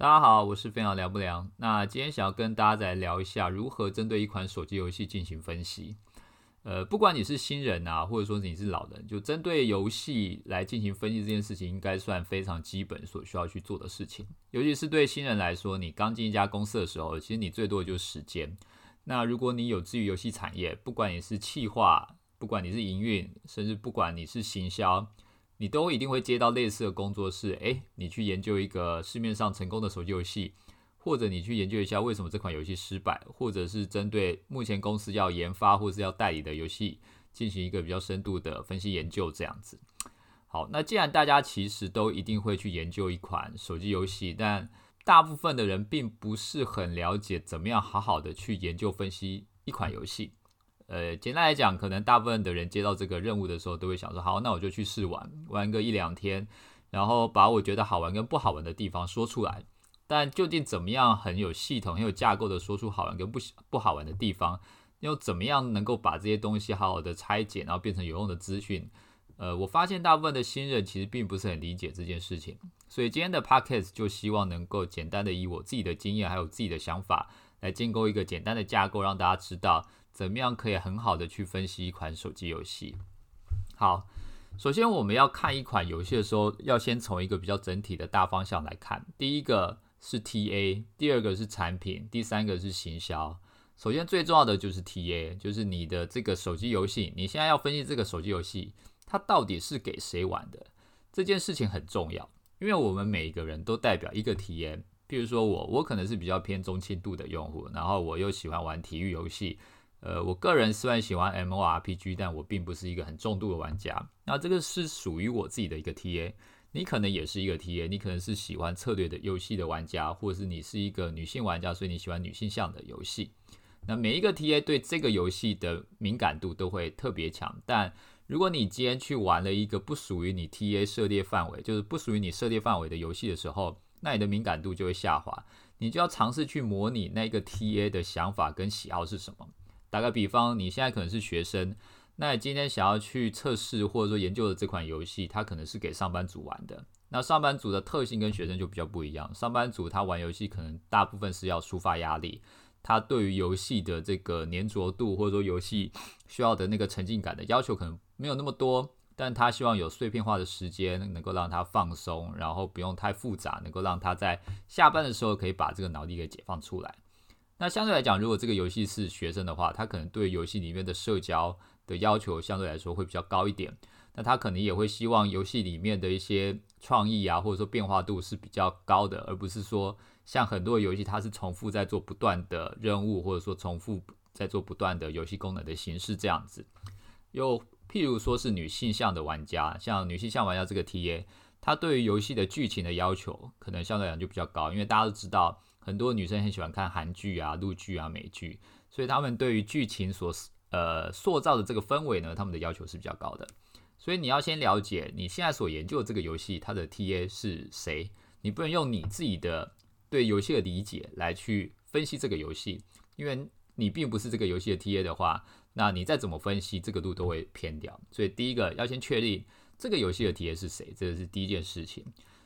大家好，我是非常聊不聊。那今天想要跟大家再聊一下，如何针对一款手机游戏进行分析。呃，不管你是新人啊，或者说你是老人，就针对游戏来进行分析这件事情，应该算非常基本所需要去做的事情。尤其是对新人来说，你刚进一家公司的时候，其实你最多的就是时间。那如果你有至于游戏产业，不管你是企划，不管你是营运，甚至不管你是行销。你都一定会接到类似的工作，是诶，你去研究一个市面上成功的手机游戏，或者你去研究一下为什么这款游戏失败，或者是针对目前公司要研发或是要代理的游戏进行一个比较深度的分析研究，这样子。好，那既然大家其实都一定会去研究一款手机游戏，但大部分的人并不是很了解怎么样好好的去研究分析一款游戏。呃，简单来讲，可能大部分的人接到这个任务的时候，都会想说：好，那我就去试玩，玩个一两天，然后把我觉得好玩跟不好玩的地方说出来。但究竟怎么样很有系统、很有架构的说出好玩跟不不好玩的地方，又怎么样能够把这些东西好好的拆解，然后变成有用的资讯？呃，我发现大部分的新人其实并不是很理解这件事情，所以今天的 podcast 就希望能够简单的以我自己的经验还有自己的想法，来建构一个简单的架构，让大家知道。怎么样可以很好的去分析一款手机游戏？好，首先我们要看一款游戏的时候，要先从一个比较整体的大方向来看。第一个是 TA，第二个是产品，第三个是行销。首先最重要的就是 TA，就是你的这个手机游戏，你现在要分析这个手机游戏，它到底是给谁玩的？这件事情很重要，因为我们每一个人都代表一个体验。譬如说我，我可能是比较偏中轻度的用户，然后我又喜欢玩体育游戏。呃，我个人虽然喜欢 M O R P G，但我并不是一个很重度的玩家。那这个是属于我自己的一个 T A，你可能也是一个 T A，你可能是喜欢策略的游戏的玩家，或者是你是一个女性玩家，所以你喜欢女性向的游戏。那每一个 T A 对这个游戏的敏感度都会特别强。但如果你今天去玩了一个不属于你 T A 涉猎范围，就是不属于你涉猎范围的游戏的时候，那你的敏感度就会下滑。你就要尝试去模拟那个 T A 的想法跟喜好是什么。打个比方，你现在可能是学生，那你今天想要去测试或者说研究的这款游戏，它可能是给上班族玩的。那上班族的特性跟学生就比较不一样。上班族他玩游戏可能大部分是要抒发压力，他对于游戏的这个粘着度或者说游戏需要的那个沉浸感的要求可能没有那么多，但他希望有碎片化的时间能够让他放松，然后不用太复杂，能够让他在下班的时候可以把这个脑力给解放出来。那相对来讲，如果这个游戏是学生的话，他可能对游戏里面的社交的要求相对来说会比较高一点。那他可能也会希望游戏里面的一些创意啊，或者说变化度是比较高的，而不是说像很多游戏它是重复在做不断的任务，或者说重复在做不断的游戏功能的形式这样子。又譬如说是女性向的玩家，像女性向玩家这个 TA，他对于游戏的剧情的要求可能相对来讲就比较高，因为大家都知道。很多女生很喜欢看韩剧啊、陆剧啊、美剧，所以他们对于剧情所呃塑造的这个氛围呢，他们的要求是比较高的。所以你要先了解你现在所研究的这个游戏，它的 TA 是谁。你不能用你自己的对游戏的理解来去分析这个游戏，因为你并不是这个游戏的 TA 的话，那你再怎么分析，这个度都会偏掉。所以第一个要先确定这个游戏的 TA 是谁，这个是第一件事情。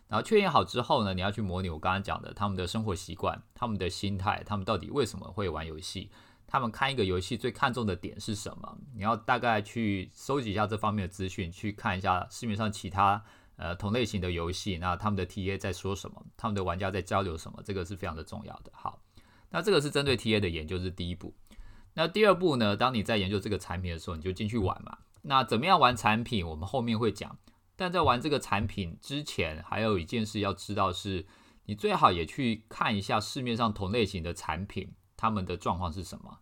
然后确认好之后呢，你要去模拟我刚刚讲的他们的生活习惯、他们的心态、他们到底为什么会玩游戏，他们看一个游戏最看重的点是什么？你要大概去收集一下这方面的资讯，去看一下市面上其他呃同类型的游戏，那他们的 TA 在说什么，他们的玩家在交流什么，这个是非常的重要的。好，那这个是针对 TA 的研究是第一步。那第二步呢？当你在研究这个产品的时候，你就进去玩嘛。那怎么样玩产品？我们后面会讲。但在玩这个产品之前，还有一件事要知道是，你最好也去看一下市面上同类型的产品，他们的状况是什么。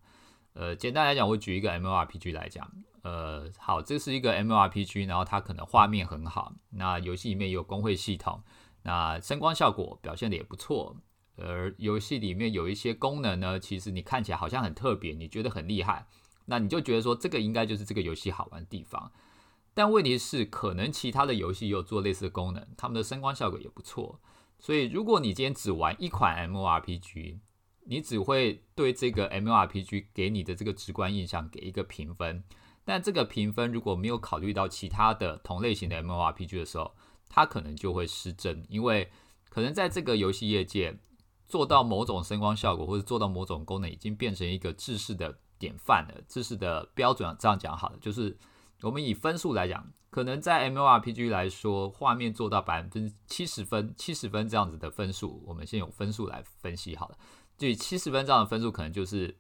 呃，简单来讲，我举一个 M L R P G 来讲，呃，好，这是一个 M L R P G，然后它可能画面很好，那游戏里面有工会系统，那声光效果表现的也不错，而游戏里面有一些功能呢，其实你看起来好像很特别，你觉得很厉害，那你就觉得说这个应该就是这个游戏好玩的地方。但问题是，可能其他的游戏也有做类似的功能，他们的声光效果也不错。所以，如果你今天只玩一款 M O R P G，你只会对这个 M O R P G 给你的这个直观印象给一个评分。但这个评分如果没有考虑到其他的同类型的 M O R P G 的时候，它可能就会失真，因为可能在这个游戏业界做到某种声光效果或者做到某种功能，已经变成一个制式的典范了，制式的标准。这样讲好了，就是我们以分数来讲，可能在 M O R P G 来说，画面做到百分之七十分、七十分这样子的分数，我们先用分数来分析好了。就以七十分这样的分数，可能就是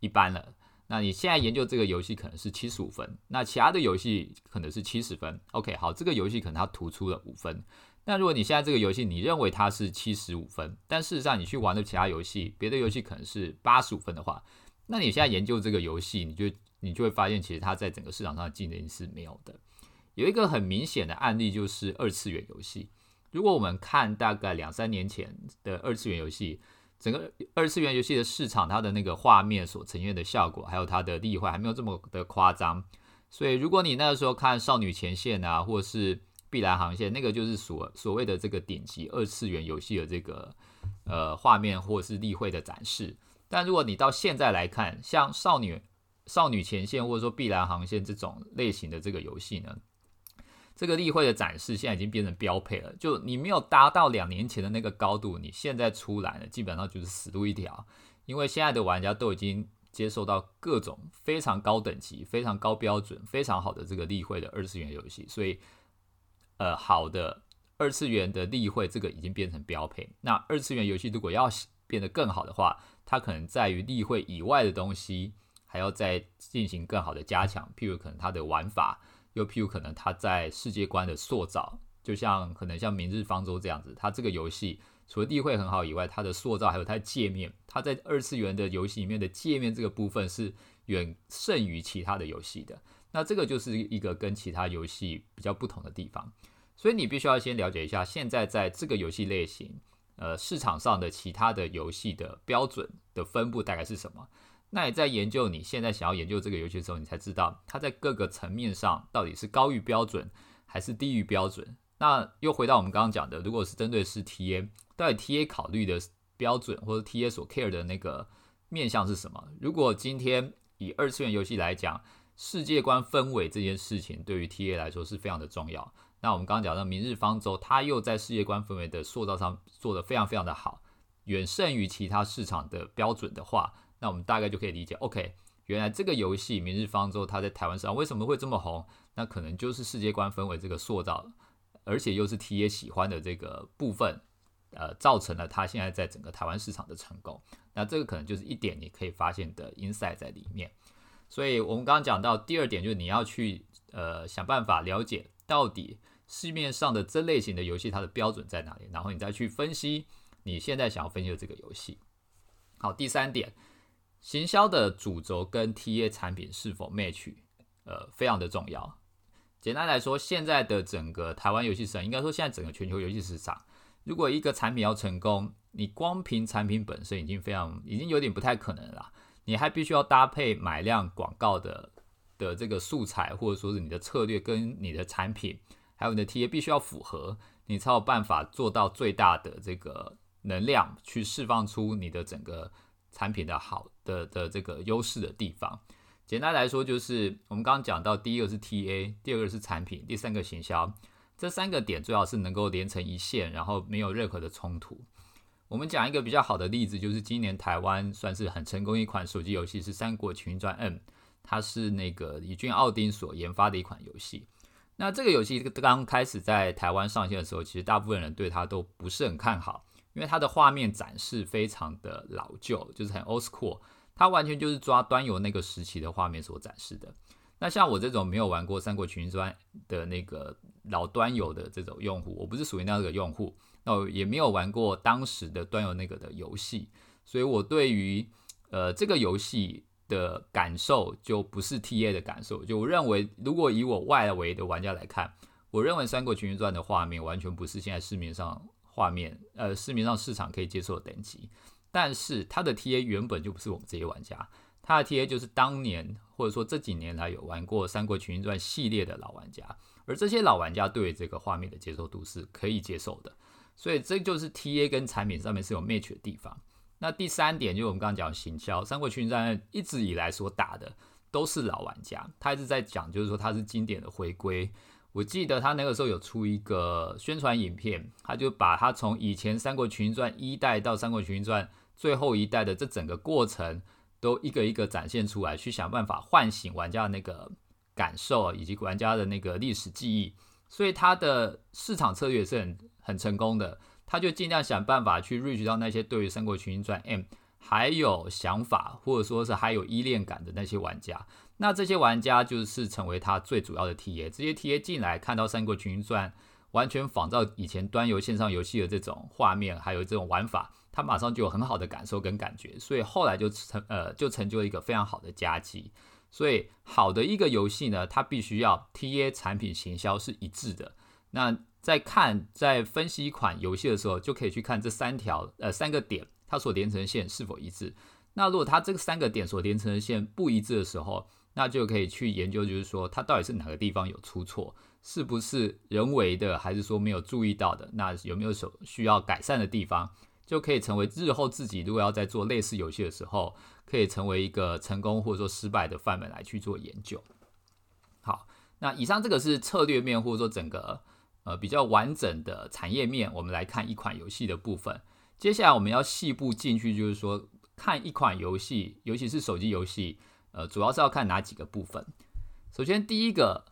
一般了。那你现在研究这个游戏可能是七十五分，那其他的游戏可能是七十分。OK，好，这个游戏可能它突出了五分。那如果你现在这个游戏你认为它是七十五分，但事实上你去玩的其他游戏，别的游戏可能是八十五分的话，那你现在研究这个游戏，你就你就会发现，其实它在整个市场上的竞争是没有的。有一个很明显的案例就是二次元游戏。如果我们看大概两三年前的二次元游戏。整个二次元游戏的市场，它的那个画面所呈现的效果，还有它的立绘，还没有这么的夸张。所以，如果你那个时候看《少女前线》啊，或是《碧蓝航线》，那个就是所所谓的这个顶级二次元游戏的这个呃画面或是立绘的展示。但如果你到现在来看，像《少女少女前线》或者说《碧蓝航线》这种类型的这个游戏呢？这个例会的展示现在已经变成标配了，就你没有达到两年前的那个高度，你现在出来了，基本上就是死路一条。因为现在的玩家都已经接受到各种非常高等级、非常高标准、非常好的这个例会的二次元游戏，所以，呃，好的二次元的例会这个已经变成标配。那二次元游戏如果要变得更好的话，它可能在于例会以外的东西还要再进行更好的加强，譬如可能它的玩法。又譬如可能它在世界观的塑造，就像可能像《明日方舟》这样子，它这个游戏除了地绘很好以外，它的塑造还有它的界面，它在二次元的游戏里面的界面这个部分是远胜于其他的游戏的。那这个就是一个跟其他游戏比较不同的地方。所以你必须要先了解一下，现在在这个游戏类型，呃，市场上的其他的游戏的标准的分布大概是什么。那你在研究你现在想要研究这个游戏的时候，你才知道它在各个层面上到底是高于标准还是低于标准。那又回到我们刚刚讲的，如果是针对是 TA，到底 TA 考虑的标准或者 TA 所 care 的那个面向是什么？如果今天以二次元游戏来讲，世界观氛围这件事情对于 TA 来说是非常的重要。那我们刚刚讲到《明日方舟》，它又在世界观氛围的塑造上做得非常非常的好，远胜于其他市场的标准的话。那我们大概就可以理解，OK，原来这个游戏《明日方舟》它在台湾上为什么会这么红？那可能就是世界观氛围这个塑造，而且又是 T A 喜欢的这个部分，呃，造成了它现在在整个台湾市场的成功。那这个可能就是一点你可以发现的 insight 在里面。所以我们刚刚讲到第二点，就是你要去呃想办法了解到底市面上的这类型的游戏它的标准在哪里，然后你再去分析你现在想要分析的这个游戏。好，第三点。行销的主轴跟 TA 产品是否 match，呃，非常的重要。简单来说，现在的整个台湾游戏市场，应该说现在整个全球游戏市场，如果一个产品要成功，你光凭产品本身已经非常，已经有点不太可能了。你还必须要搭配买量广告的的这个素材，或者说是你的策略跟你的产品，还有你的 TA 必须要符合，你才有办法做到最大的这个能量，去释放出你的整个。产品的好的的这个优势的地方，简单来说就是我们刚刚讲到，第一个是 TA，第二个是产品，第三个行销，这三个点最好是能够连成一线，然后没有任何的冲突。我们讲一个比较好的例子，就是今年台湾算是很成功一款手机游戏是《三国群英传 M》，它是那个李俊奥丁所研发的一款游戏。那这个游戏刚开始在台湾上线的时候，其实大部分人对它都不是很看好。因为它的画面展示非常的老旧，就是很 old school，它完全就是抓端游那个时期的画面所展示的。那像我这种没有玩过《三国群英传》的那个老端游的这种用户，我不是属于那个用户，那我也没有玩过当时的端游那个的游戏，所以我对于呃这个游戏的感受就不是 T A 的感受。就我认为，如果以我外围的玩家来看，我认为《三国群英传》的画面完全不是现在市面上。画面，呃，市面上市场可以接受的等级，但是它的 TA 原本就不是我们这些玩家，它的 TA 就是当年或者说这几年来有玩过《三国群英传》系列的老玩家，而这些老玩家对这个画面的接受度是可以接受的，所以这就是 TA 跟产品上面是有 match 的地方。那第三点就是我们刚刚讲行销，《三国群英传》一直以来所打的都是老玩家，他一直在讲就是说它是经典的回归。我记得他那个时候有出一个宣传影片，他就把他从以前《三国群英传》一代到《三国群英传》最后一代的这整个过程，都一个一个展现出来，去想办法唤醒玩家的那个感受以及玩家的那个历史记忆。所以他的市场策略是很很成功的，他就尽量想办法去 reach 到那些对于《三国群英传 M 还有想法，或者说是还有依恋感的那些玩家。那这些玩家就是成为他最主要的 TA，这些 TA 进来看到《三国群英传》完全仿照以前端游线上游戏的这种画面，还有这种玩法，他马上就有很好的感受跟感觉，所以后来就成呃就成就了一个非常好的佳绩。所以好的一个游戏呢，它必须要 TA 产品行销是一致的。那在看在分析一款游戏的时候，就可以去看这三条呃三个点，它所连成的线是否一致。那如果它这三个点所连成的线不一致的时候，那就可以去研究，就是说它到底是哪个地方有出错，是不是人为的，还是说没有注意到的？那有没有所需要改善的地方，就可以成为日后自己如果要在做类似游戏的时候，可以成为一个成功或者说失败的范本来去做研究。好，那以上这个是策略面或者说整个呃比较完整的产业面，我们来看一款游戏的部分。接下来我们要细步进去，就是说看一款游戏，尤其是手机游戏。呃，主要是要看哪几个部分？首先，第一个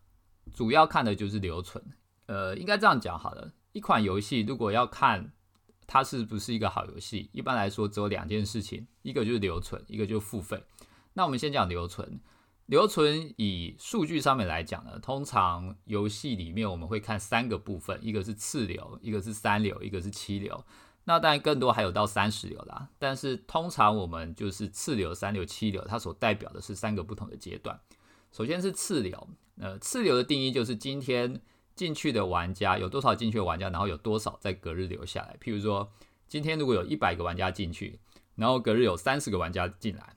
主要看的就是留存。呃，应该这样讲好了。一款游戏如果要看它是不是一个好游戏，一般来说只有两件事情，一个就是留存，一个就是付费。那我们先讲留存。留存以数据上面来讲呢，通常游戏里面我们会看三个部分，一个是次流，一个是三流，一个是七流。那当然，更多还有到三十流啦。但是通常我们就是次流、三流、七流，它所代表的是三个不同的阶段。首先是次流，呃，次流的定义就是今天进去的玩家有多少进去的玩家，然后有多少在隔日留下来。譬如说，今天如果有一百个玩家进去，然后隔日有三十个玩家进来，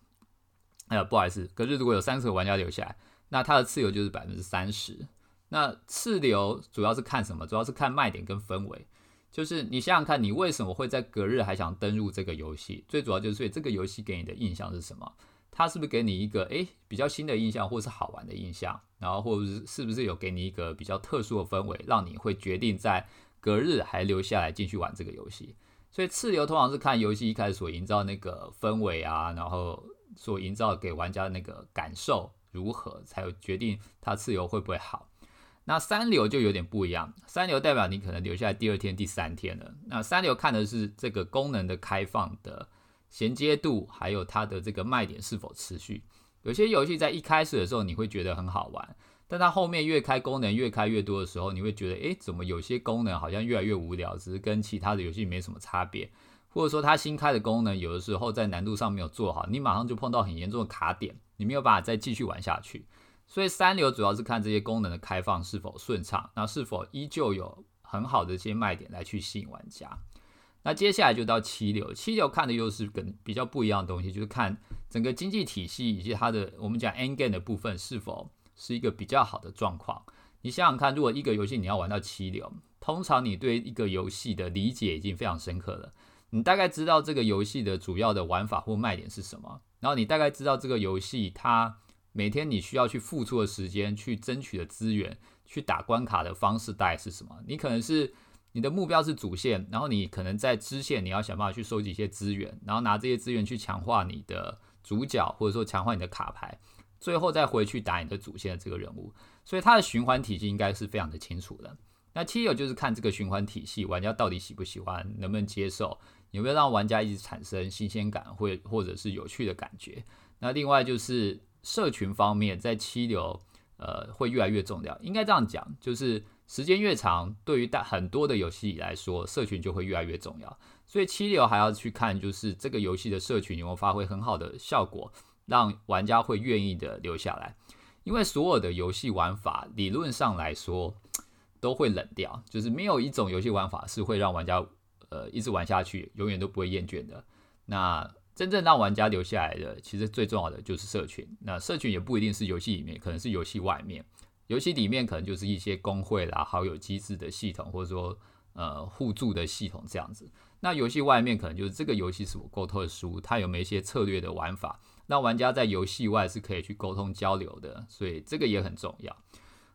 哎，不好意思，隔日如果有三十个玩家留下来，那它的次流就是百分之三十。那次流主要是看什么？主要是看卖点跟氛围。就是你想想看，你为什么会在隔日还想登入这个游戏？最主要就是这个游戏给你的印象是什么？它是不是给你一个诶比较新的印象，或是好玩的印象？然后或者是是不是有给你一个比较特殊的氛围，让你会决定在隔日还留下来继续玩这个游戏？所以次流通常是看游戏一开始所营造那个氛围啊，然后所营造给玩家的那个感受如何，才有决定它次流会不会好。那三流就有点不一样，三流代表你可能留下来第二天、第三天了。那三流看的是这个功能的开放的衔接度，还有它的这个卖点是否持续。有些游戏在一开始的时候你会觉得很好玩，但它后面越开功能越开越多的时候，你会觉得，诶，怎么有些功能好像越来越无聊，只是跟其他的游戏没什么差别，或者说它新开的功能有的时候在难度上没有做好，你马上就碰到很严重的卡点，你没有办法再继续玩下去。所以三流主要是看这些功能的开放是否顺畅，那是否依旧有很好的一些卖点来去吸引玩家。那接下来就到七流，七流看的又是跟比较不一样的东西，就是看整个经济体系以及它的我们讲 end game 的部分是否是一个比较好的状况。你想想看，如果一个游戏你要玩到七流，通常你对一个游戏的理解已经非常深刻了，你大概知道这个游戏的主要的玩法或卖点是什么，然后你大概知道这个游戏它。每天你需要去付出的时间、去争取的资源、去打关卡的方式大概是什么？你可能是你的目标是主线，然后你可能在支线你要想办法去收集一些资源，然后拿这些资源去强化你的主角，或者说强化你的卡牌，最后再回去打你的主线的这个人物。所以它的循环体系应该是非常的清楚的。那七友就是看这个循环体系，玩家到底喜不喜欢，能不能接受，有没有让玩家一直产生新鲜感，或或者是有趣的感觉。那另外就是。社群方面，在七流，呃，会越来越重要。应该这样讲，就是时间越长，对于大很多的游戏来说，社群就会越来越重要。所以七流还要去看，就是这个游戏的社群有没有发挥很好的效果，让玩家会愿意的留下来。因为所有的游戏玩法，理论上来说都会冷掉，就是没有一种游戏玩法是会让玩家呃一直玩下去，永远都不会厌倦的。那真正让玩家留下来的，其实最重要的就是社群。那社群也不一定是游戏里面，可能是游戏外面。游戏里面可能就是一些工会啦、好友机制的系统，或者说呃互助的系统这样子。那游戏外面可能就是这个游戏是否够特殊，它有没有一些策略的玩法，让玩家在游戏外是可以去沟通交流的。所以这个也很重要。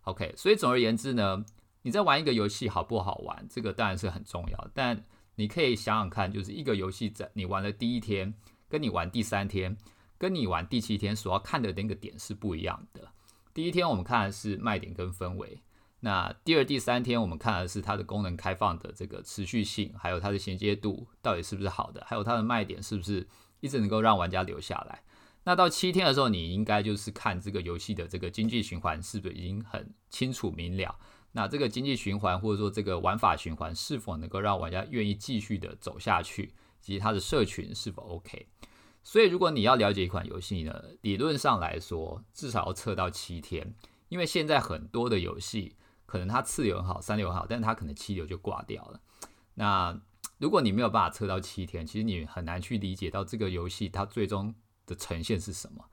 OK，所以总而言之呢，你在玩一个游戏好不好玩，这个当然是很重要。但你可以想想看，就是一个游戏在你玩的第一天，跟你玩第三天，跟你玩第七天所要看的那个点是不一样的。第一天我们看的是卖点跟氛围，那第二、第三天我们看的是它的功能开放的这个持续性，还有它的衔接度到底是不是好的，还有它的卖点是不是一直能够让玩家留下来。那到七天的时候，你应该就是看这个游戏的这个经济循环是不是已经很清楚明了。那这个经济循环或者说这个玩法循环是否能够让玩家愿意继续的走下去，及它的社群是否 OK。所以如果你要了解一款游戏呢，理论上来说至少要测到七天，因为现在很多的游戏可能它次流很好，三流好，但是它可能七流就挂掉了。那如果你没有办法测到七天，其实你很难去理解到这个游戏它最终。的呈现是什么？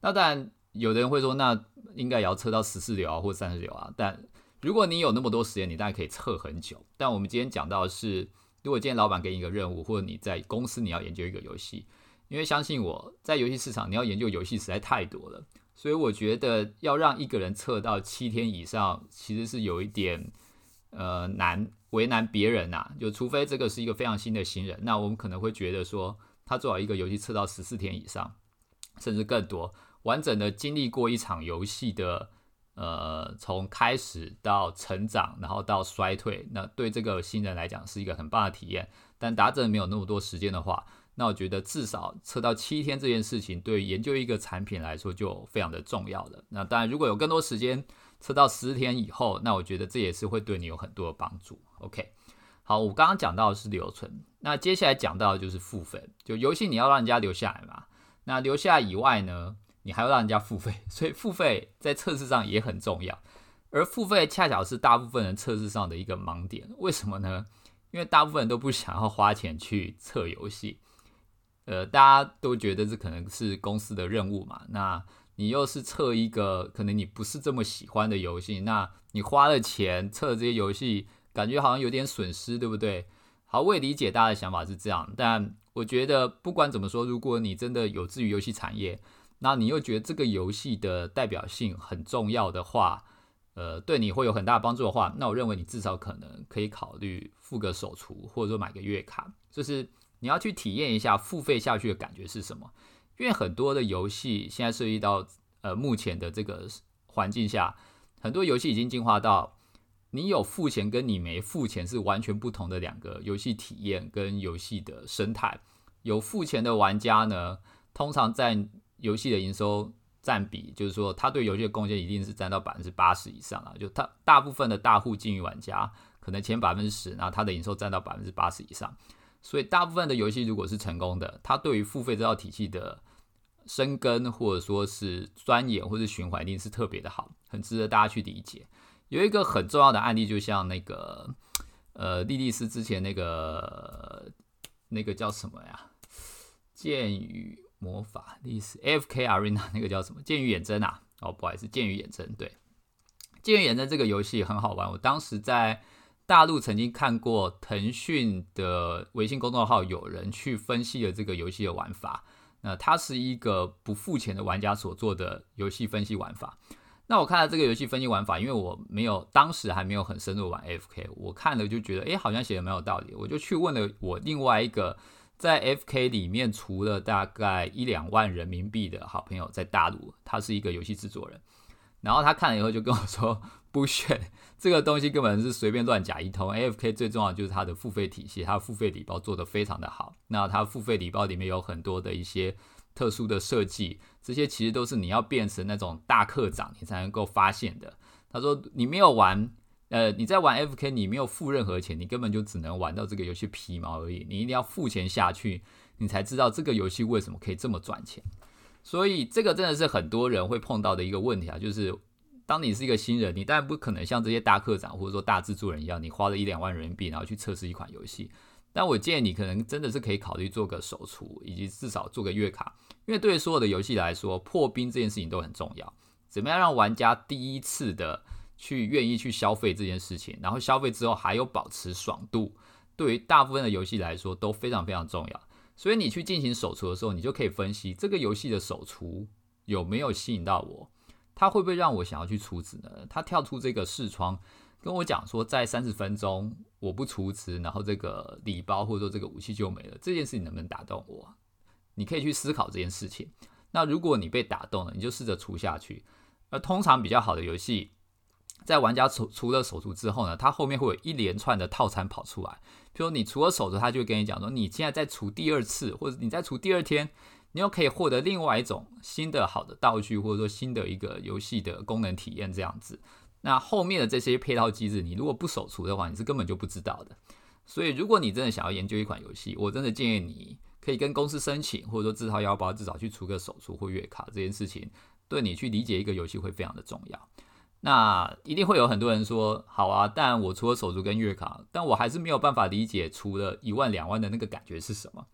那当然，有的人会说，那应该也要测到十四流啊，或三十流啊。但如果你有那么多时间，你当然可以测很久。但我们今天讲到的是，如果今天老板给你一个任务，或者你在公司你要研究一个游戏，因为相信我在游戏市场你要研究游戏实在太多了，所以我觉得要让一个人测到七天以上，其实是有一点呃难为难别人呐。就除非这个是一个非常新的新人，那我们可能会觉得说。他做好一个游戏测到十四天以上，甚至更多，完整的经历过一场游戏的，呃，从开始到成长，然后到衰退，那对这个新人来讲是一个很棒的体验。但达阵没有那么多时间的话，那我觉得至少测到七天这件事情，对研究一个产品来说就非常的重要了。那当然，如果有更多时间测到十天以后，那我觉得这也是会对你有很多的帮助。OK。好，我刚刚讲到的是留存，那接下来讲到的就是付费。就游戏你要让人家留下来嘛，那留下以外呢，你还要让人家付费，所以付费在测试上也很重要。而付费恰巧是大部分人测试上的一个盲点，为什么呢？因为大部分人都不想要花钱去测游戏，呃，大家都觉得这可能是公司的任务嘛。那你又是测一个可能你不是这么喜欢的游戏，那你花了钱测这些游戏。感觉好像有点损失，对不对？好，我也理解大家的想法是这样，但我觉得不管怎么说，如果你真的有志于游戏产业，那你又觉得这个游戏的代表性很重要的话，呃，对你会有很大帮助的话，那我认为你至少可能可以考虑付个手厨，或者说买个月卡，就是你要去体验一下付费下去的感觉是什么。因为很多的游戏现在涉及到呃目前的这个环境下，很多游戏已经进化到。你有付钱跟你没付钱是完全不同的两个游戏体验跟游戏的生态。有付钱的玩家呢，通常在游戏的营收占比，就是说他对游戏的贡献一定是占到百分之八十以上啊。就他大部分的大户经营玩家，可能前百分之十，然后他的营收占到百分之八十以上。所以大部分的游戏如果是成功的，他对于付费这套体系的生根或者说是钻研或者循环，一定是特别的好，很值得大家去理解。有一个很重要的案例，就像那个，呃，莉莉丝之前那个那个叫什么呀？剑与魔法历史 F.K. Arena 那个叫什么？剑与远征啊？哦，不好意思，剑与远征。对，剑与远征这个游戏很好玩。我当时在大陆曾经看过腾讯的微信公众号，有人去分析了这个游戏的玩法。那它是一个不付钱的玩家所做的游戏分析玩法。那我看了这个游戏分析玩法，因为我没有当时还没有很深入玩 FK，我看了就觉得，哎，好像写的蛮有道理，我就去问了我另外一个在 FK 里面除了大概一两万人民币的好朋友，在大陆，他是一个游戏制作人，然后他看了以后就跟我说，不选这个东西根本是随便乱假一通，AFK 最重要就是它的付费体系，它付费礼包做得非常的好，那它付费礼包里面有很多的一些。特殊的设计，这些其实都是你要变成那种大课长，你才能够发现的。他说你没有玩，呃，你在玩 F K，你没有付任何钱，你根本就只能玩到这个游戏皮毛而已。你一定要付钱下去，你才知道这个游戏为什么可以这么赚钱。所以这个真的是很多人会碰到的一个问题啊，就是当你是一个新人，你当然不可能像这些大课长或者说大制作人一样，你花了一两万人民币然后去测试一款游戏。但我建议你可能真的是可以考虑做个手厨，以及至少做个月卡，因为对于所有的游戏来说，破冰这件事情都很重要。怎么样让玩家第一次的去愿意去消费这件事情，然后消费之后还有保持爽度，对于大部分的游戏来说都非常非常重要。所以你去进行手厨的时候，你就可以分析这个游戏的手厨有没有吸引到我，它会不会让我想要去储值呢？它跳出这个视窗跟我讲说，在三十分钟我不储值，然后这个礼包或者说这个武器就没了，这件事情能不能打动我？你可以去思考这件事情。那如果你被打动了，你就试着除下去。而通常比较好的游戏，在玩家除除了手足之后呢，它后面会有一连串的套餐跑出来。比如你除了手足，他就会跟你讲说，你现在再除第二次，或者你再除第二天，你又可以获得另外一种新的好的道具，或者说新的一个游戏的功能体验这样子。那后面的这些配套机制，你如果不手除的话，你是根本就不知道的。所以，如果你真的想要研究一款游戏，我真的建议你。可以跟公司申请，或者说自掏腰包，至少去出个手出或月卡，这件事情对你去理解一个游戏会非常的重要。那一定会有很多人说，好啊，但我除了手足跟月卡，但我还是没有办法理解除了一万两万的那个感觉是什么。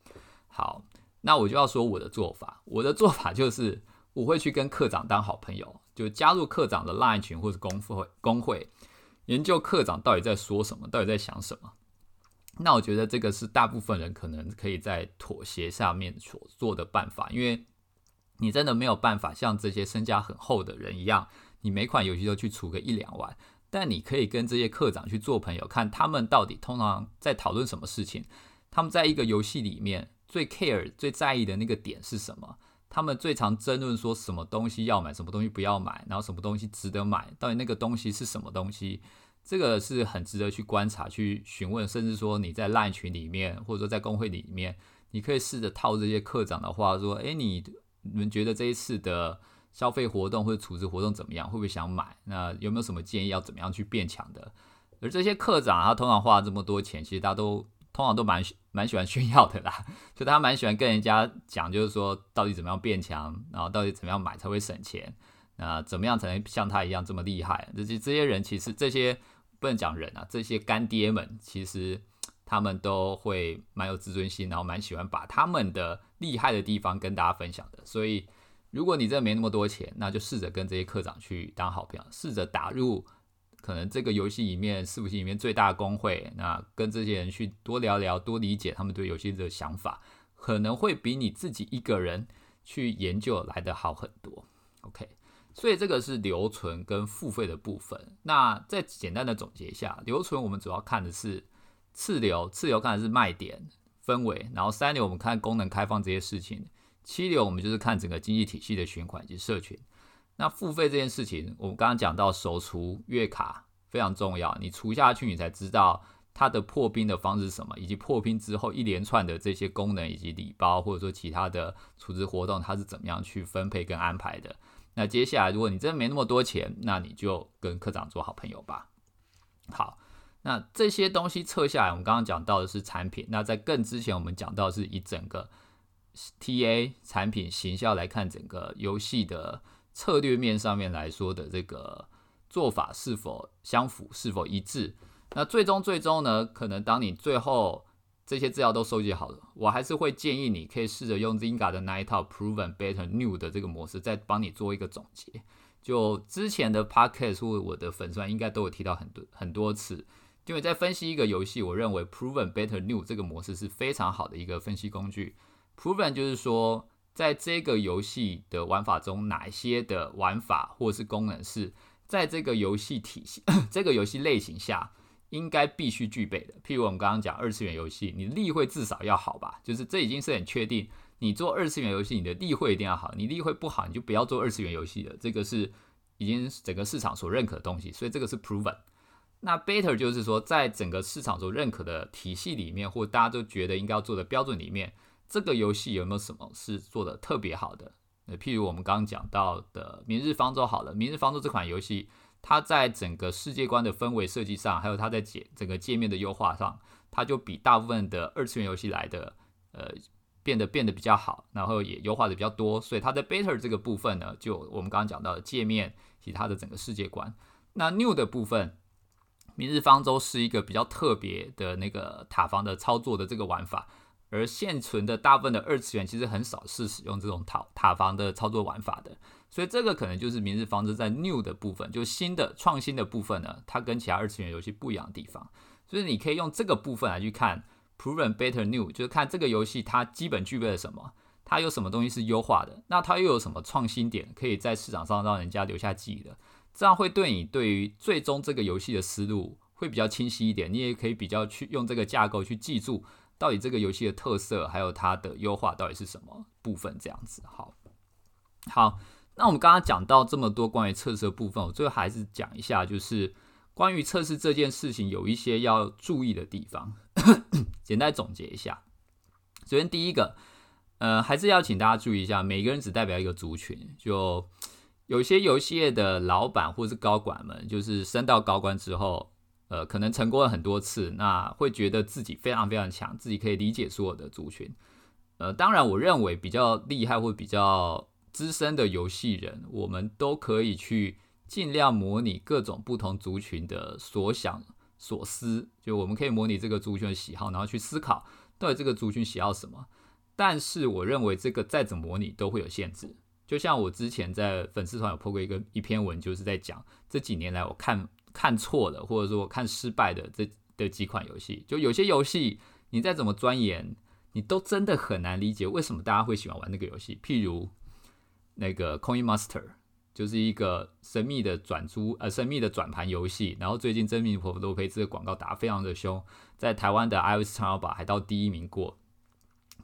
好，那我就要说我的做法，我的做法就是我会去跟课长当好朋友，就加入课长的 LINE 群或者工会，工会研究课长到底在说什么，到底在想什么。那我觉得这个是大部分人可能可以在妥协下面所做的办法，因为你真的没有办法像这些身家很厚的人一样，你每款游戏都去出个一两万。但你可以跟这些课长去做朋友，看他们到底通常在讨论什么事情，他们在一个游戏里面最 care、最在意的那个点是什么，他们最常争论说什么东西要买，什么东西不要买，然后什么东西值得买，到底那个东西是什么东西。这个是很值得去观察、去询问，甚至说你在 LINE 群里面，或者说在工会里面，你可以试着套这些课长的话说：“诶，你你们觉得这一次的消费活动或者处置活动怎么样？会不会想买？那有没有什么建议要怎么样去变强的？”而这些课长他通常花了这么多钱，其实大家都通常都蛮蛮喜欢炫耀的啦，就他蛮喜欢跟人家讲，就是说到底怎么样变强，然后到底怎么样买才会省钱，那怎么样才能像他一样这么厉害？这些这些人其实这些。不能讲人啊，这些干爹们其实他们都会蛮有自尊心，然后蛮喜欢把他们的厉害的地方跟大家分享的。所以，如果你真的没那么多钱，那就试着跟这些科长去当好朋友，试着打入可能这个游戏里面服器里面最大的工会，那跟这些人去多聊聊，多理解他们对游戏的想法，可能会比你自己一个人去研究来的好很多。OK。所以这个是留存跟付费的部分。那再简单的总结一下，留存我们主要看的是次流，次流看的是卖点氛围，然后三流我们看功能开放这些事情，七流我们就是看整个经济体系的循环以及社群。那付费这件事情，我们刚刚讲到手除月卡非常重要，你除下去你才知道它的破冰的方式是什么，以及破冰之后一连串的这些功能以及礼包或者说其他的储值活动，它是怎么样去分配跟安排的。那接下来，如果你真的没那么多钱，那你就跟科长做好朋友吧。好，那这些东西测下来，我们刚刚讲到的是产品。那在更之前，我们讲到是一整个 TA 产品形象来看，整个游戏的策略面上面来说的这个做法是否相符，是否一致。那最终最终呢，可能当你最后。这些资料都收集好了，我还是会建议你可以试着用 Zinga 的那一套 Proven Better New 的这个模式，再帮你做一个总结。就之前的 Podcast 或我的粉钻应该都有提到很多很多次，因为在分析一个游戏，我认为 Proven Better New 这个模式是非常好的一个分析工具。Proven 就是说，在这个游戏的玩法中，哪些的玩法或是功能是在这个游戏体系、这个游戏类型下。应该必须具备的，譬如我们刚刚讲二次元游戏，你例会至少要好吧？就是这已经是很确定，你做二次元游戏，你的例会一定要好。你例会不好，你就不要做二次元游戏了。这个是已经整个市场所认可的东西，所以这个是 proven。那 better 就是说，在整个市场所认可的体系里面，或大家都觉得应该要做的标准里面，这个游戏有没有什么是做的特别好的？那譬如我们刚刚讲到的《明日方舟》好了，《明日方舟》这款游戏。它在整个世界观的氛围设计上，还有它在解整个界面的优化上，它就比大部分的二次元游戏来的，呃，变得变得比较好，然后也优化的比较多。所以它的 better 这个部分呢，就我们刚刚讲到的界面以及它的整个世界观。那 new 的部分，明日方舟是一个比较特别的那个塔防的操作的这个玩法。而现存的大部分的二次元其实很少是使用这种塔塔防的操作玩法的，所以这个可能就是明日方舟在 new 的部分，就新的创新的部分呢，它跟其他二次元游戏不一样的地方。所以你可以用这个部分来去看 proven better new，就是看这个游戏它基本具备了什么，它有什么东西是优化的，那它又有什么创新点可以在市场上让人家留下记忆的？这样会对你对于最终这个游戏的思路会比较清晰一点，你也可以比较去用这个架构去记住到底这个游戏的特色，还有它的优化到底是什么部分。这样子，好，好，那我们刚刚讲到这么多关于测试的部分，我最后还是讲一下，就是关于测试这件事情有一些要注意的地方，简单总结一下。首先第一个，呃，还是要请大家注意一下，每个人只代表一个族群，就。有些游戏业的老板或是高管们，就是升到高官之后，呃，可能成功了很多次，那会觉得自己非常非常强，自己可以理解所有的族群。呃，当然，我认为比较厉害或比较资深的游戏人，我们都可以去尽量模拟各种不同族群的所想所思，就我们可以模拟这个族群的喜好，然后去思考到底这个族群喜好什么。但是，我认为这个再怎么模拟都会有限制。就像我之前在粉丝团有破过一个一篇文，就是在讲这几年来我看看错了，或者说看失败的这的几款游戏。就有些游戏你再怎么钻研，你都真的很难理解为什么大家会喜欢玩那个游戏。譬如那个 Coin Master，就是一个神秘的转租呃神秘的转盘游戏。然后最近真命婆婆罗培兹的广告打得非常的凶，在台湾的 iOS 畅销榜还到第一名过。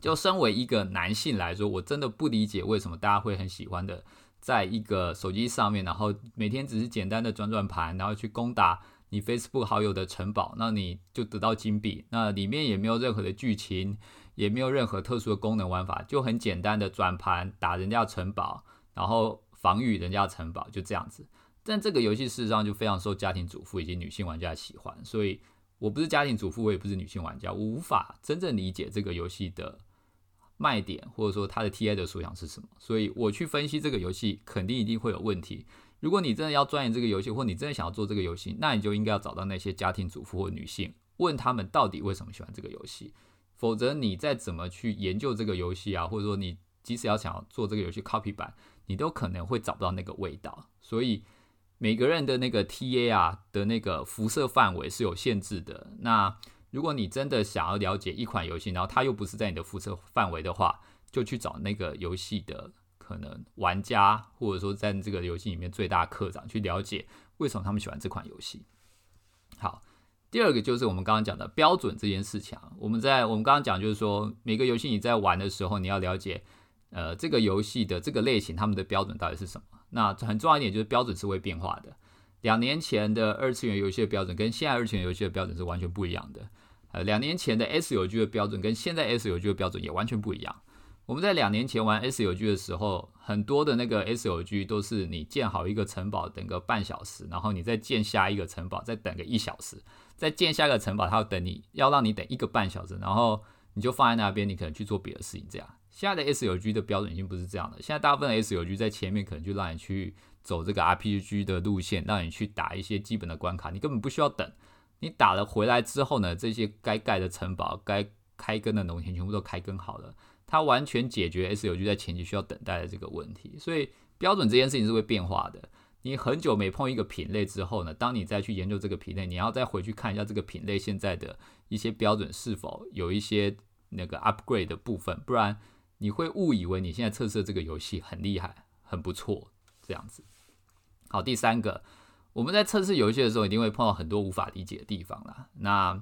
就身为一个男性来说，我真的不理解为什么大家会很喜欢的，在一个手机上面，然后每天只是简单的转转盘，然后去攻打你 Facebook 好友的城堡，那你就得到金币。那里面也没有任何的剧情，也没有任何特殊的功能玩法，就很简单的转盘打人家城堡，然后防御人家城堡，就这样子。但这个游戏事实上就非常受家庭主妇以及女性玩家喜欢，所以我不是家庭主妇，我也不是女性玩家，我无法真正理解这个游戏的。卖点或者说它的 TI 的所想是什么？所以我去分析这个游戏，肯定一定会有问题。如果你真的要钻研这个游戏，或你真的想要做这个游戏，那你就应该要找到那些家庭主妇或女性，问他们到底为什么喜欢这个游戏。否则，你再怎么去研究这个游戏啊，或者说你即使要想要做这个游戏 copy 版，你都可能会找不到那个味道。所以每个人的那个 TA 啊的那个辐射范围是有限制的。那如果你真的想要了解一款游戏，然后它又不是在你的辐射范围的话，就去找那个游戏的可能玩家，或者说在这个游戏里面最大的课长去了解为什么他们喜欢这款游戏。好，第二个就是我们刚刚讲的标准这件事情啊。我们在我们刚刚讲就是说，每个游戏你在玩的时候，你要了解，呃，这个游戏的这个类型他们的标准到底是什么。那很重要一点就是标准是会变化的。两年前的二次元游戏的标准跟现在二次元游戏的标准是完全不一样的。呃，两年前的 S 游 G 的标准跟现在 S 游 G 的标准也完全不一样。我们在两年前玩 S 游 G 的时候，很多的那个 S 游 G 都是你建好一个城堡等个半小时，然后你再建下一个城堡再等个一小时，再建下一个城堡它要等你要让你等一个半小时，然后你就放在那边，你可能去做别的事情。这样，现在的 S 游 G 的标准已经不是这样的。现在大部分 S 游 G 在前面可能就让你去走这个 RPG 的路线，让你去打一些基本的关卡，你根本不需要等。你打了回来之后呢，这些该盖的城堡、该开耕的农田全部都开耕好了，它完全解决 S 游 G 在前期需要等待的这个问题。所以标准这件事情是会变化的。你很久没碰一个品类之后呢，当你再去研究这个品类，你要再回去看一下这个品类现在的一些标准是否有一些那个 upgrade 的部分，不然你会误以为你现在测试这个游戏很厉害、很不错这样子。好，第三个。我们在测试游戏的时候，一定会碰到很多无法理解的地方啦。那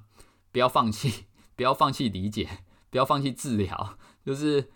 不要放弃，不要放弃理解，不要放弃治疗。就是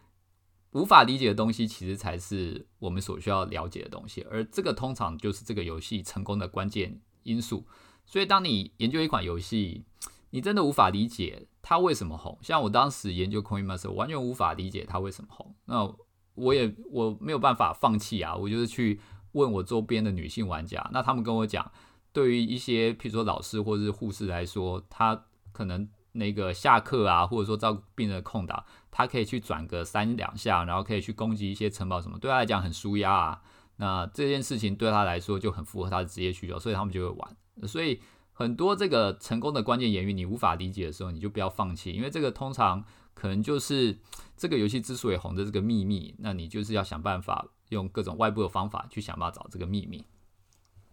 无法理解的东西，其实才是我们所需要了解的东西。而这个通常就是这个游戏成功的关键因素。所以，当你研究一款游戏，你真的无法理解它为什么红。像我当时研究《Coin Master》，完全无法理解它为什么红。那我也我没有办法放弃啊，我就是去。问我周边的女性玩家，那他们跟我讲，对于一些譬如说老师或者是护士来说，他可能那个下课啊，或者说照顾病人的空档，他可以去转个三两下，然后可以去攻击一些城堡什么，对他来讲很舒压啊。那这件事情对他来说就很符合他的职业需求，所以他们就会玩。所以很多这个成功的关键言语，你无法理解的时候，你就不要放弃，因为这个通常可能就是这个游戏之所以红的这个秘密。那你就是要想办法。用各种外部的方法去想办法找这个秘密。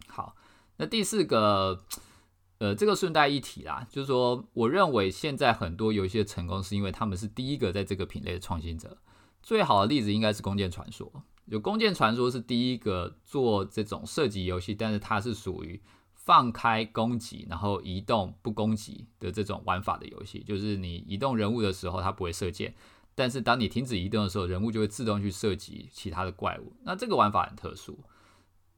好，那第四个，呃，这个顺带一提啦，就是说，我认为现在很多游戏的成功是因为他们是第一个在这个品类的创新者。最好的例子应该是《弓箭传说》。有《弓箭传说》是第一个做这种射击游戏，但是它是属于放开攻击，然后移动不攻击的这种玩法的游戏。就是你移动人物的时候，它不会射箭，但是当你停止移动的时候，人物就会自动去射击其他的怪物。那这个玩法很特殊，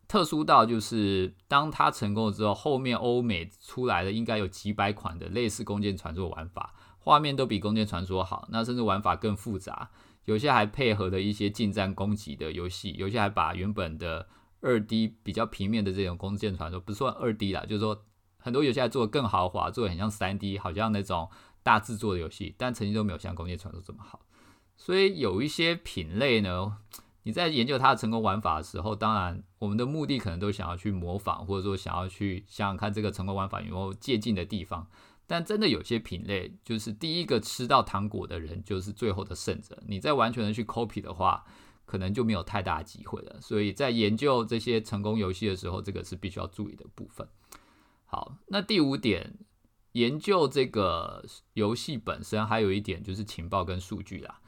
特殊到就是当它成功了之后，后面欧美出来的应该有几百款的类似《弓箭传说》玩法，画面都比《弓箭传说》好，那甚至玩法更复杂。有些还配合的一些近战攻击的游戏，有些还把原本的二 D 比较平面的这种弓箭传说，不算二 D 啦，就是说很多游戏还做的更豪华，做的很像三 D，好像那种大制作的游戏，但成绩都没有像弓箭传说这么好。所以有一些品类呢，你在研究它的成功玩法的时候，当然我们的目的可能都想要去模仿，或者说想要去想想看这个成功玩法有没有借鉴的地方。但真的有些品类，就是第一个吃到糖果的人就是最后的胜者。你再完全的去 copy 的话，可能就没有太大机会了。所以在研究这些成功游戏的时候，这个是必须要注意的部分。好，那第五点，研究这个游戏本身，还有一点就是情报跟数据啦。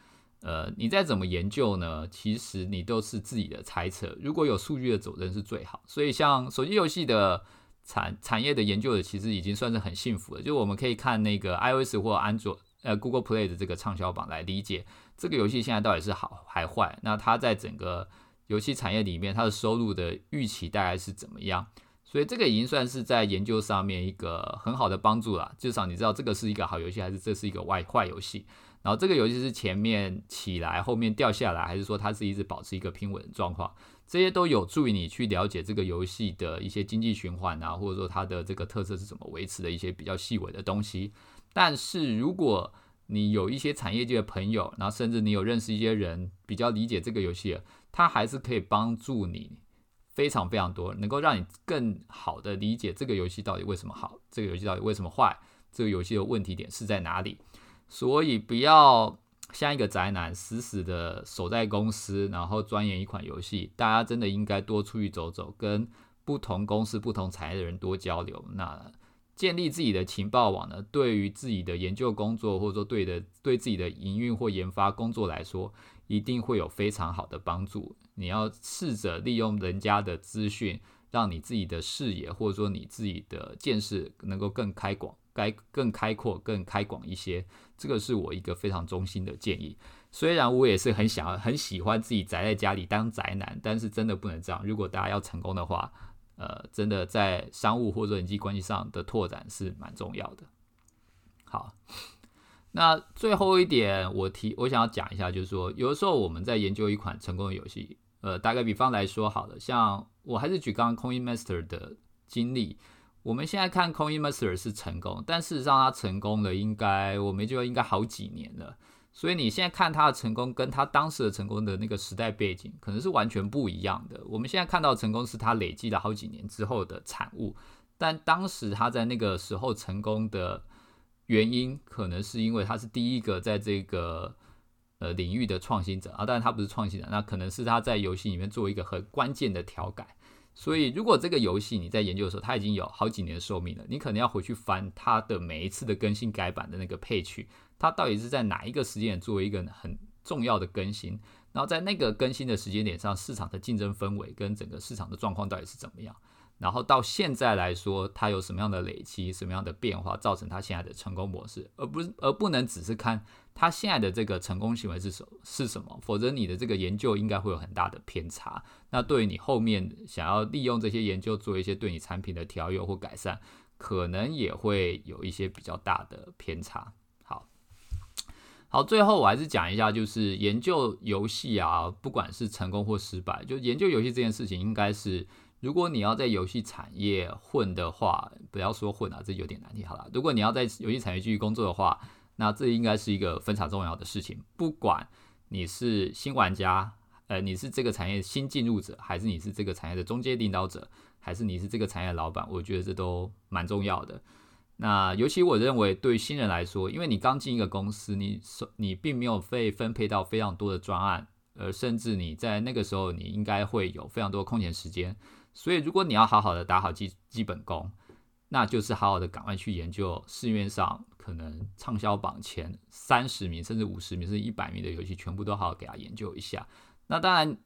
呃，你再怎么研究呢？其实你都是自己的猜测。如果有数据的佐证是最好。所以像手机游戏的。产产业的研究的其实已经算是很幸福了，就我们可以看那个 iOS 或安卓呃 Google Play 的这个畅销榜来理解这个游戏现在到底是好还坏。那它在整个游戏产业里面，它的收入的预期大概是怎么样？所以这个已经算是在研究上面一个很好的帮助了。至少你知道这个是一个好游戏，还是这是一个坏坏游戏。然后这个游戏是前面起来后面掉下来，还是说它是一直保持一个平稳的状况？这些都有助于你去了解这个游戏的一些经济循环啊，或者说它的这个特色是怎么维持的一些比较细微的东西。但是如果你有一些产业界的朋友，然后甚至你有认识一些人比较理解这个游戏，它还是可以帮助你非常非常多，能够让你更好的理解这个游戏到底为什么好，这个游戏到底为什么坏，这个游戏的问题点是在哪里。所以不要。像一个宅男，死死的守在公司，然后钻研一款游戏。大家真的应该多出去走走，跟不同公司、不同产业的人多交流。那建立自己的情报网呢？对于自己的研究工作，或者说对的对自己的营运或研发工作来说，一定会有非常好的帮助。你要试着利用人家的资讯，让你自己的视野，或者说你自己的见识能够更开广。该更开阔、更开广一些，这个是我一个非常衷心的建议。虽然我也是很想要、很喜欢自己宅在家里当宅男，但是真的不能这样。如果大家要成功的话，呃，真的在商务或者人际关系上的拓展是蛮重要的。好，那最后一点，我提我想要讲一下，就是说，有的时候我们在研究一款成功的游戏，呃，打个比方来说，好了，像我还是举刚刚 Coin Master 的经历。我们现在看 Coin Master 是成功，但事实上它成功了，应该我们就，应该好几年了。所以你现在看它的成功，跟它当时的成功的那个时代背景，可能是完全不一样的。我们现在看到成功是它累积了好几年之后的产物，但当时它在那个时候成功的原因，可能是因为它是第一个在这个呃领域的创新者啊，当然他不是创新者，那可能是他在游戏里面做一个很关键的调改。所以，如果这个游戏你在研究的时候，它已经有好几年的寿命了，你可能要回去翻它的每一次的更新改版的那个配曲，它到底是在哪一个时间点作为一个很重要的更新，然后在那个更新的时间点上，市场的竞争氛围跟整个市场的状况到底是怎么样？然后到现在来说，它有什么样的累积、什么样的变化，造成它现在的成功模式，而不是而不能只是看。他现在的这个成功行为是什是什么？否则你的这个研究应该会有很大的偏差。那对于你后面想要利用这些研究做一些对你产品的调优或改善，可能也会有一些比较大的偏差。好，好，最后我还是讲一下，就是研究游戏啊，不管是成功或失败，就研究游戏这件事情，应该是如果你要在游戏产业混的话，不要说混啊，这有点难听。好了，如果你要在游戏产业继续工作的话。那这应该是一个非常重要的事情，不管你是新玩家，呃，你是这个产业新进入者，还是你是这个产业的中间领导者，还是你是这个产业的老板，我觉得这都蛮重要的。那尤其我认为对新人来说，因为你刚进一个公司，你你并没有被分配到非常多的专案，呃，甚至你在那个时候你应该会有非常多的空闲时间，所以如果你要好好的打好基基本功。那就是好好的赶快去研究市面上可能畅销榜前三十名，甚至五十名，甚至一百名的游戏，全部都好好给他研究一下。那当然，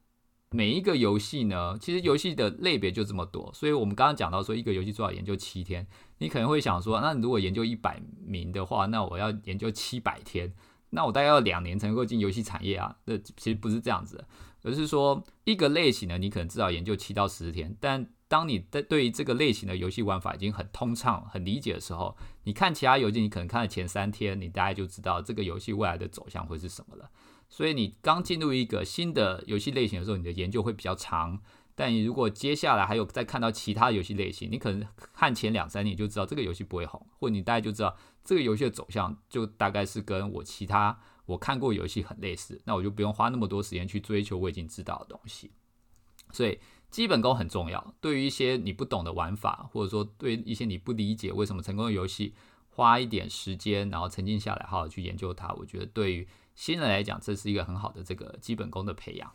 每一个游戏呢，其实游戏的类别就这么多，所以我们刚刚讲到说，一个游戏最好研究七天。你可能会想说，那如果研究一百名的话，那我要研究七百天，那我大概要两年才能够进游戏产业啊？那其实不是这样子，而是说一个类型呢，你可能至少研究七到十天，但当你在对于这个类型的游戏玩法已经很通畅、很理解的时候，你看其他游戏，你可能看了前三天，你大概就知道这个游戏未来的走向会是什么了。所以你刚进入一个新的游戏类型的时候，你的研究会比较长。但你如果接下来还有再看到其他游戏类型，你可能看前两三年就知道这个游戏不会红，或你大概就知道这个游戏的走向就大概是跟我其他我看过游戏很类似，那我就不用花那么多时间去追求我已经知道的东西。所以。基本功很重要，对于一些你不懂的玩法，或者说对一些你不理解为什么成功的游戏，花一点时间，然后沉浸下来，好好去研究它，我觉得对于新人来讲，这是一个很好的这个基本功的培养。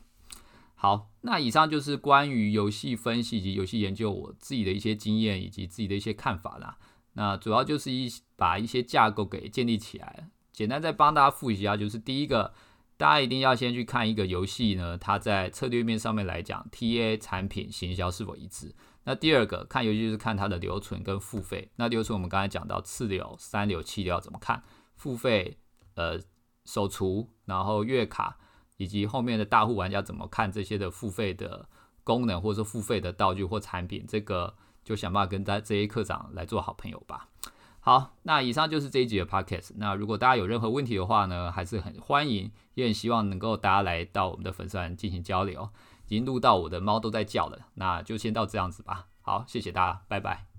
好，那以上就是关于游戏分析以及游戏研究我自己的一些经验以及自己的一些看法啦。那主要就是一把一些架构给建立起来，简单再帮大家复习一下，就是第一个。大家一定要先去看一个游戏呢，它在策略面上面来讲，TA 产品行销是否一致。那第二个看游戏就是看它的留存跟付费。那留存我们刚才讲到次流、三流、七流要怎么看？付费呃手厨，然后月卡以及后面的大户玩家怎么看这些的付费的功能，或者说付费的道具或产品？这个就想办法跟大这些课长来做好朋友吧。好，那以上就是这一集的 podcast。那如果大家有任何问题的话呢，还是很欢迎，也很希望能够大家来到我们的粉丝团进行交流。已经录到我的猫都在叫了，那就先到这样子吧。好，谢谢大家，拜拜。